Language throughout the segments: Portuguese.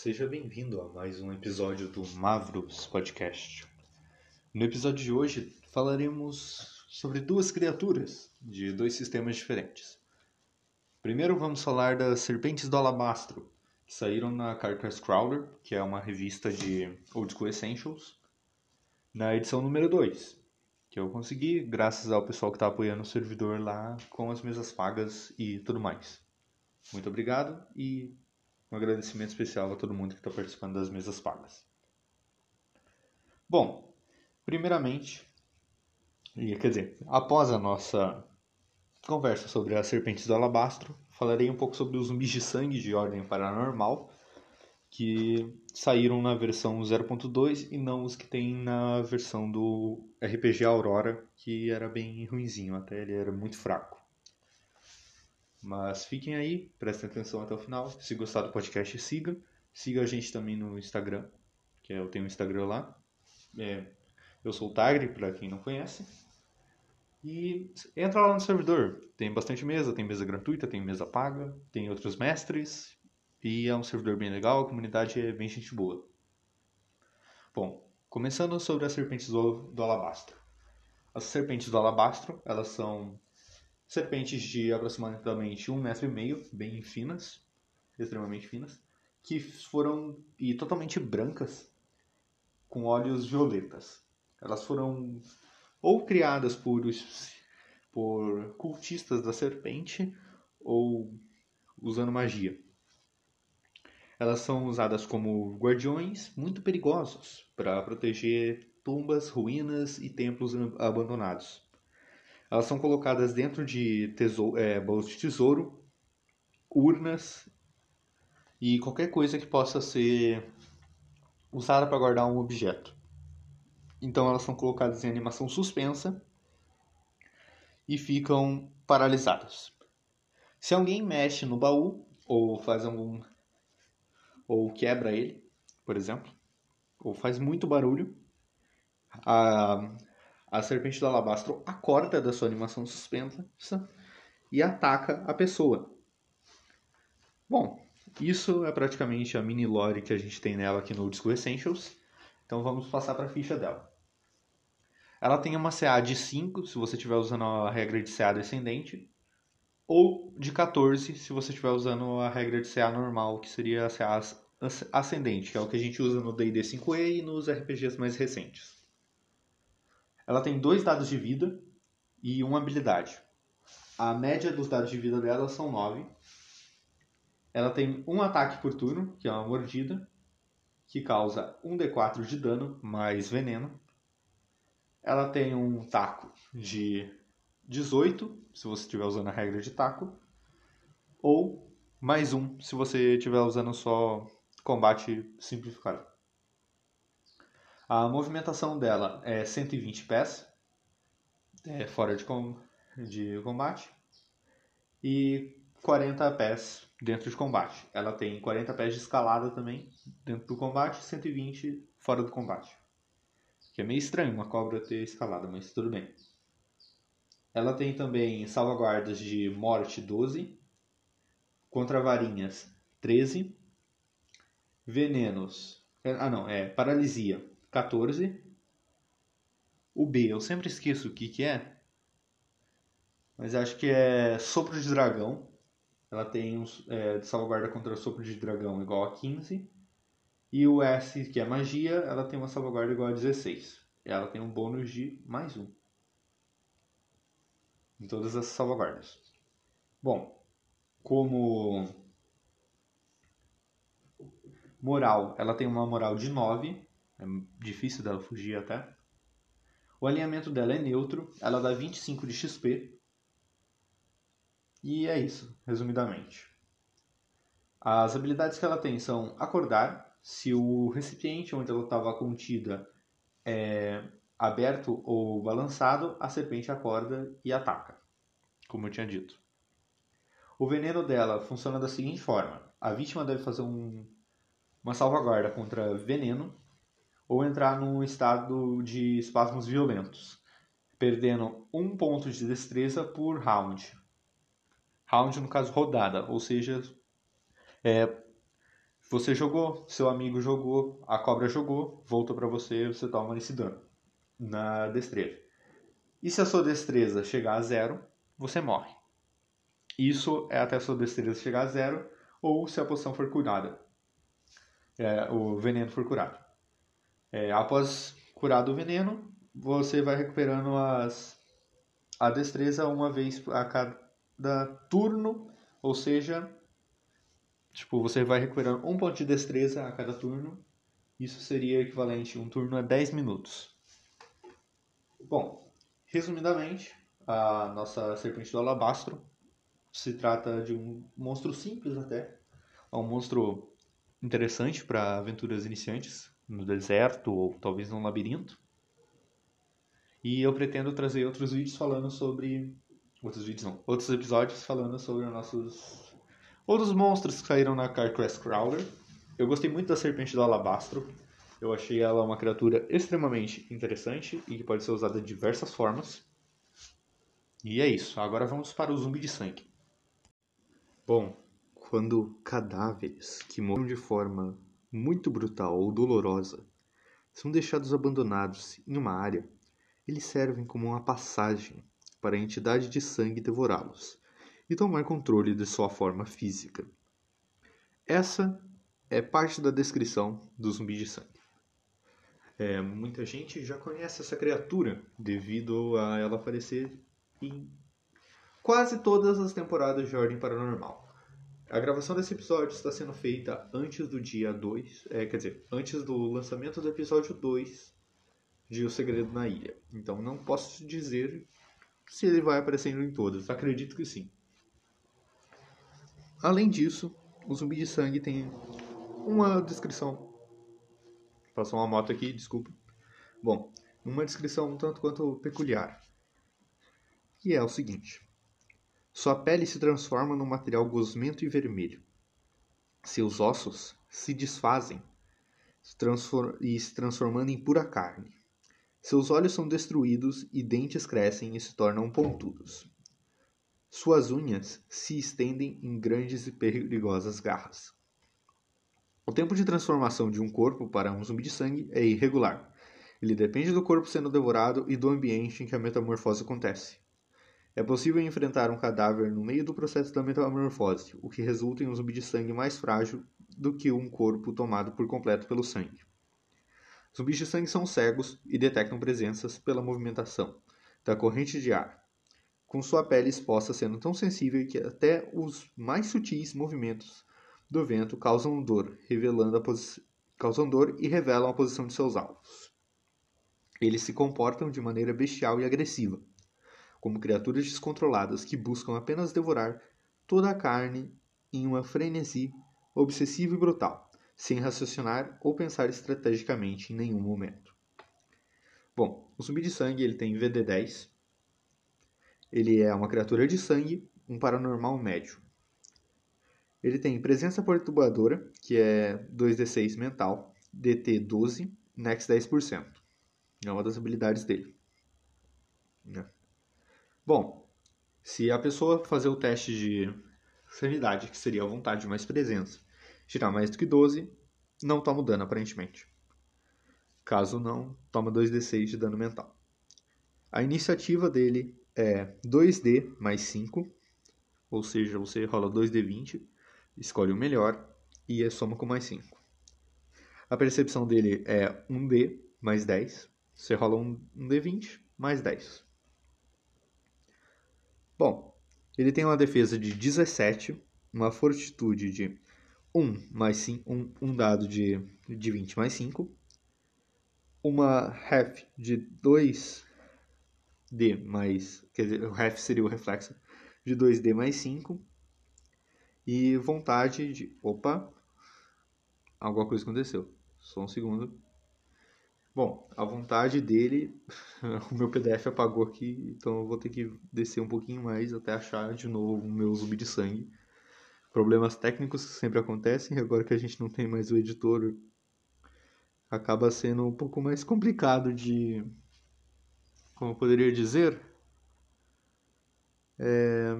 seja bem-vindo a mais um episódio do Mavros Podcast. No episódio de hoje falaremos sobre duas criaturas de dois sistemas diferentes. Primeiro vamos falar das Serpentes do Alabastro, que saíram na Carcass Crawler, que é uma revista de Old School Essentials, na edição número 2, que eu consegui graças ao pessoal que está apoiando o servidor lá com as mesas pagas e tudo mais. Muito obrigado e um agradecimento especial a todo mundo que está participando das mesas pagas. Bom, primeiramente, quer dizer, após a nossa conversa sobre as serpentes do alabastro, falarei um pouco sobre os zumbis de sangue de ordem paranormal que saíram na versão 0.2 e não os que tem na versão do RPG Aurora, que era bem ruinzinho, até ele era muito fraco. Mas fiquem aí, prestem atenção até o final. Se gostar do podcast, siga. Siga a gente também no Instagram, que eu tenho um Instagram lá. É, eu sou o Tagre, para quem não conhece. E entra lá no servidor. Tem bastante mesa, tem mesa gratuita, tem mesa paga, tem outros mestres. E é um servidor bem legal, a comunidade é bem gente boa. Bom, começando sobre as serpentes do, do alabastro. As serpentes do alabastro, elas são serpentes de aproximadamente um metro e meio, bem finas, extremamente finas, que foram e totalmente brancas, com olhos violetas. Elas foram ou criadas por, por cultistas da serpente ou usando magia. Elas são usadas como guardiões muito perigosos para proteger tumbas, ruínas e templos abandonados. Elas são colocadas dentro de tesouro, é, baús de tesouro, urnas e qualquer coisa que possa ser usada para guardar um objeto. Então elas são colocadas em animação suspensa e ficam paralisadas. Se alguém mexe no baú ou faz algum ou quebra ele, por exemplo, ou faz muito barulho, a, a serpente do alabastro acorda da sua animação suspensa e ataca a pessoa. Bom, isso é praticamente a mini lore que a gente tem nela aqui no School Essentials. Então vamos passar para a ficha dela. Ela tem uma CA de 5, se você estiver usando a regra de CA descendente, ou de 14, se você estiver usando a regra de CA normal, que seria a CA ascendente, que é o que a gente usa no D&D 5e e nos RPGs mais recentes. Ela tem dois dados de vida e uma habilidade. A média dos dados de vida dela são 9. Ela tem um ataque por turno, que é uma mordida, que causa 1d4 de dano mais veneno. Ela tem um taco de 18, se você estiver usando a regra de taco, ou mais um se você estiver usando só combate simplificado. A movimentação dela é 120 pés, é, fora de, com, de combate, e 40 pés dentro de combate. Ela tem 40 pés de escalada também dentro do combate e 120 fora do combate. Que é meio estranho uma cobra ter escalada, mas tudo bem. Ela tem também salvaguardas de morte 12, contra varinhas 13, venenos. Ah não, é paralisia 14. O B, eu sempre esqueço o que, que é. Mas acho que é sopro de dragão. Ela tem um, é, salvaguarda contra sopro de dragão igual a 15. E o S, que é magia, ela tem uma salvaguarda igual a 16. Ela tem um bônus de mais um. Em todas as salvaguardas. Bom, como moral, ela tem uma moral de 9. É difícil dela fugir até. O alinhamento dela é neutro, ela dá 25 de XP. E é isso, resumidamente. As habilidades que ela tem são acordar, se o recipiente onde ela estava contida é aberto ou balançado, a serpente acorda e ataca, como eu tinha dito. O veneno dela funciona da seguinte forma: a vítima deve fazer um, uma salvaguarda contra veneno ou entrar num estado de espasmos violentos, perdendo um ponto de destreza por round. Round, no caso, rodada, ou seja, é, Você jogou, seu amigo jogou, a cobra jogou, voltou para você, você toma esse dano na destreza. E se a sua destreza chegar a zero, você morre. Isso é até a sua destreza chegar a zero ou se a poção for curada. É, o veneno for curado. É, após curado o veneno, você vai recuperando as, a destreza uma vez a cada turno, ou seja, tipo, você vai recuperando um ponto de destreza a cada turno. Isso seria equivalente um turno a 10 minutos. Bom, resumidamente, a nossa serpente do alabastro se trata de um monstro simples até, é um monstro interessante para aventuras iniciantes no deserto ou talvez num labirinto. E eu pretendo trazer outros vídeos falando sobre outros vídeos não, outros episódios falando sobre os nossos outros monstros que saíram na Carcrest Crawler. Eu gostei muito da serpente do alabastro. Eu achei ela uma criatura extremamente interessante e que pode ser usada de diversas formas. E é isso. Agora vamos para o zumbi de sangue. Bom, quando cadáveres que morreram de forma muito brutal ou dolorosa são deixados abandonados em uma área, eles servem como uma passagem para a entidade de sangue devorá-los e tomar controle de sua forma física. Essa é parte da descrição do zumbi de sangue. É, muita gente já conhece essa criatura devido a ela aparecer em quase todas as temporadas de Ordem Paranormal. A gravação desse episódio está sendo feita antes do dia 2, é, quer dizer, antes do lançamento do episódio 2 de O Segredo na Ilha. Então não posso dizer se ele vai aparecendo em todas. Acredito que sim. Além disso, o zumbi de sangue tem uma descrição. Passou uma moto aqui, desculpa. Bom, uma descrição um tanto quanto peculiar. Que é o seguinte: sua pele se transforma num material gosmento e vermelho. Seus ossos se desfazem e se transformando em pura carne. Seus olhos são destruídos e dentes crescem e se tornam pontudos. Suas unhas se estendem em grandes e perigosas garras. O tempo de transformação de um corpo para um zumbi de sangue é irregular. Ele depende do corpo sendo devorado e do ambiente em que a metamorfose acontece. É possível enfrentar um cadáver no meio do processo da metamorfose, o que resulta em um zumbi de sangue mais frágil do que um corpo tomado por completo pelo sangue. Zumbis de sangue são cegos e detectam presenças pela movimentação da corrente de ar, com sua pele exposta sendo tão sensível que até os mais sutis movimentos do vento causam dor, revelando a causam dor e revelam a posição de seus alvos. Eles se comportam de maneira bestial e agressiva, como criaturas descontroladas que buscam apenas devorar toda a carne em uma frenesi obsessiva e brutal, sem raciocinar ou pensar estrategicamente em nenhum momento. Bom, o zumbi de sangue ele tem VD10. Ele é uma criatura de sangue, um paranormal médio. Ele tem presença perturbadora, que é 2d6 mental, DT 12, Nex 10%. É uma das habilidades dele. Né? Bom, se a pessoa fazer o teste de sanidade, que seria a vontade mais presença, tirar mais do que 12, não toma dano aparentemente. Caso não, toma 2d6 de dano mental. A iniciativa dele é 2d mais 5, ou seja, você rola 2d20, escolhe o melhor e é soma com mais 5. A percepção dele é 1d mais 10, você rola um, um d20 mais 10. Bom, ele tem uma defesa de 17, uma fortitude de 1 mais 5, um, um dado de, de 20 mais 5, uma ref de 2D mais, quer dizer, o ref seria o reflexo, de 2D mais 5, e vontade de, opa, alguma coisa aconteceu, só um segundo, Bom, a vontade dele, o meu PDF apagou aqui, então eu vou ter que descer um pouquinho mais até achar de novo o meu zumbi de sangue. Problemas técnicos sempre acontecem, agora que a gente não tem mais o editor, acaba sendo um pouco mais complicado de. Como eu poderia dizer? É,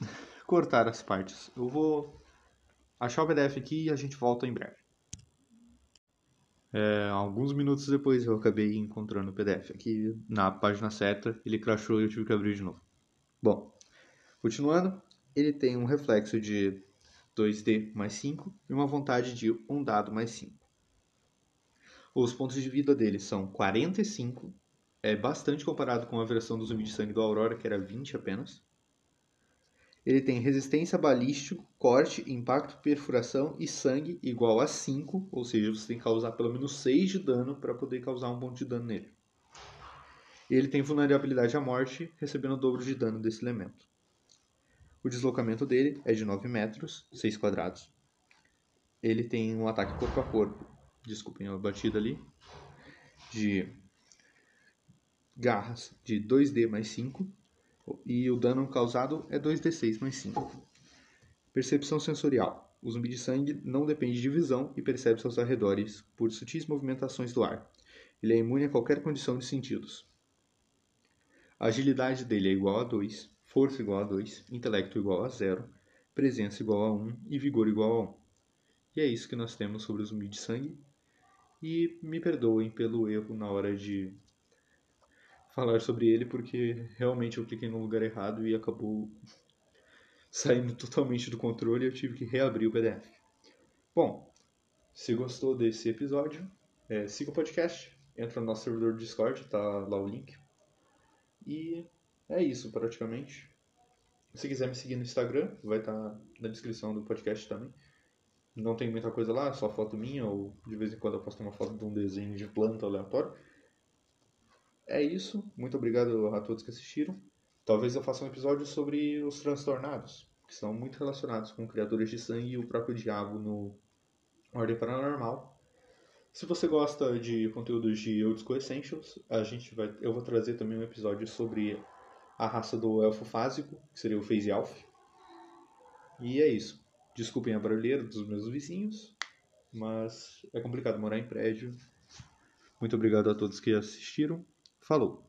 cortar as partes. Eu vou achar o PDF aqui e a gente volta em breve. É, alguns minutos depois eu acabei encontrando o PDF aqui na página certa, ele crashou e eu tive que abrir de novo. Bom, continuando, ele tem um reflexo de 2D mais 5 e uma vontade de um dado mais 5. Os pontos de vida dele são 45, é bastante comparado com a versão do zumbi de sangue do Aurora, que era 20 apenas. Ele tem resistência balístico, corte, impacto, perfuração e sangue igual a 5, ou seja, você tem que causar pelo menos 6 de dano para poder causar um ponto de dano nele. Ele tem vulnerabilidade à morte, recebendo o dobro de dano desse elemento. O deslocamento dele é de 9 metros, 6 quadrados. Ele tem um ataque corpo a corpo, desculpem a batida ali, de garras de 2D mais 5 e o dano causado é 2d6 mais 5. Percepção sensorial. O zumbi de sangue não depende de visão e percebe seus arredores por sutis movimentações do ar. Ele é imune a qualquer condição de sentidos. A agilidade dele é igual a 2, força igual a 2, intelecto igual a 0, presença igual a 1 e vigor igual a 1. E é isso que nós temos sobre o zumbi de sangue. E me perdoem pelo erro na hora de falar sobre ele porque realmente eu cliquei no lugar errado e acabou saindo totalmente do controle e eu tive que reabrir o PDF. Bom, se gostou desse episódio, é, siga o podcast, entra no nosso servidor do Discord, tá lá o link. E é isso praticamente. Se quiser me seguir no Instagram, vai estar tá na descrição do podcast também. Não tem muita coisa lá, só foto minha, ou de vez em quando eu posto uma foto de um desenho de planta aleatório. É isso. Muito obrigado a todos que assistiram. Talvez eu faça um episódio sobre os transtornados, que são muito relacionados com criaturas de sangue e o próprio diabo no Ordem Paranormal. Se você gosta de conteúdos de Old School Essentials, a gente vai, eu vou trazer também um episódio sobre a raça do elfo fásico, que seria o Phase Elf. E é isso. Desculpem a barulheira dos meus vizinhos, mas é complicado morar em prédio. Muito obrigado a todos que assistiram. Falou!